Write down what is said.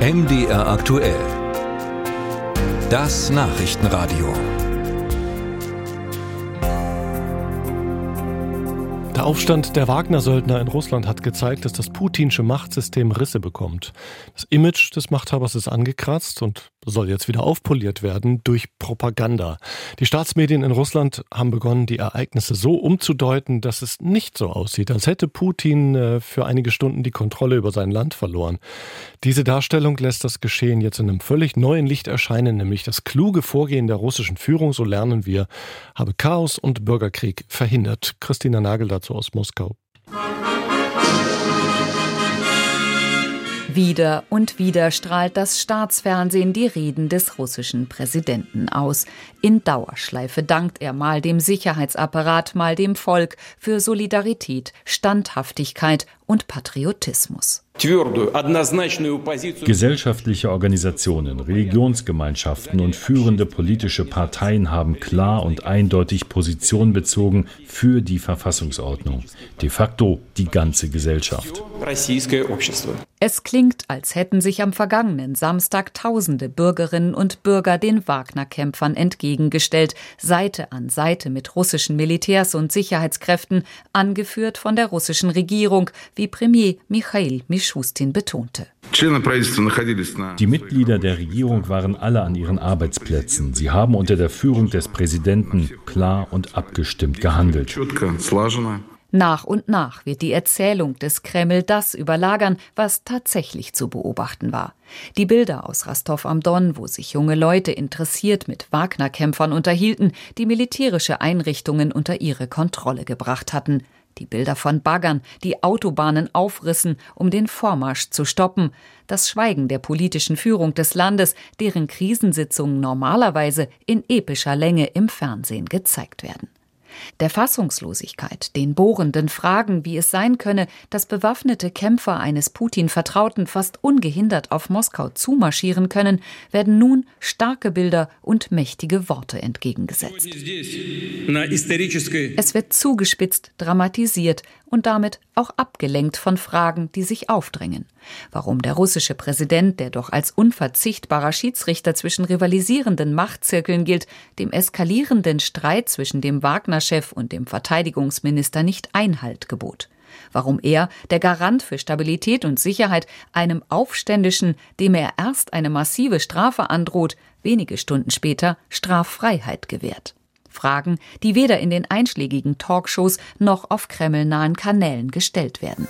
MDR aktuell. Das Nachrichtenradio. Der Aufstand der Wagner-Söldner in Russland hat gezeigt, dass das putinsche Machtsystem Risse bekommt. Das Image des Machthabers ist angekratzt und soll jetzt wieder aufpoliert werden durch Propaganda. Die Staatsmedien in Russland haben begonnen, die Ereignisse so umzudeuten, dass es nicht so aussieht, als hätte Putin äh, für einige Stunden die Kontrolle über sein Land verloren. Diese Darstellung lässt das Geschehen jetzt in einem völlig neuen Licht erscheinen, nämlich das kluge Vorgehen der russischen Führung, so lernen wir, habe Chaos und Bürgerkrieg verhindert. Christina Nagel dazu dazu aus Moskau. Wieder und wieder strahlt das Staatsfernsehen die Reden des russischen Präsidenten aus. In Dauerschleife dankt er mal dem Sicherheitsapparat, mal dem Volk für Solidarität, Standhaftigkeit und Patriotismus. Gesellschaftliche Organisationen, Religionsgemeinschaften und führende politische Parteien haben klar und eindeutig Position bezogen für die Verfassungsordnung. De facto die ganze Gesellschaft. Es klingt, als hätten sich am vergangenen Samstag tausende Bürgerinnen und Bürger den Wagner-Kämpfern entgegengestellt, Seite an Seite mit russischen Militärs und Sicherheitskräften, angeführt von der russischen Regierung, wie Premier Michail Mischustin betonte. Die Mitglieder der Regierung waren alle an ihren Arbeitsplätzen. Sie haben unter der Führung des Präsidenten klar und abgestimmt gehandelt. Nach und nach wird die Erzählung des Kreml das überlagern, was tatsächlich zu beobachten war. Die Bilder aus Rostov am Don, wo sich junge Leute interessiert mit Wagner-Kämpfern unterhielten, die militärische Einrichtungen unter ihre Kontrolle gebracht hatten. Die Bilder von Baggern, die Autobahnen aufrissen, um den Vormarsch zu stoppen. Das Schweigen der politischen Führung des Landes, deren Krisensitzungen normalerweise in epischer Länge im Fernsehen gezeigt werden der Fassungslosigkeit, den bohrenden Fragen, wie es sein könne, dass bewaffnete Kämpfer eines Putin-Vertrauten fast ungehindert auf Moskau zumarschieren können, werden nun starke Bilder und mächtige Worte entgegengesetzt. Es wird zugespitzt, dramatisiert und damit auch abgelenkt von Fragen, die sich aufdrängen. Warum der russische Präsident, der doch als unverzichtbarer Schiedsrichter zwischen rivalisierenden Machtzirkeln gilt, dem eskalierenden Streit zwischen dem Wagner-Chef und dem Verteidigungsminister nicht Einhalt gebot. Warum er, der Garant für Stabilität und Sicherheit, einem Aufständischen, dem er erst eine massive Strafe androht, wenige Stunden später Straffreiheit gewährt. Fragen, die weder in den einschlägigen Talkshows noch auf kremlnahen Kanälen gestellt werden.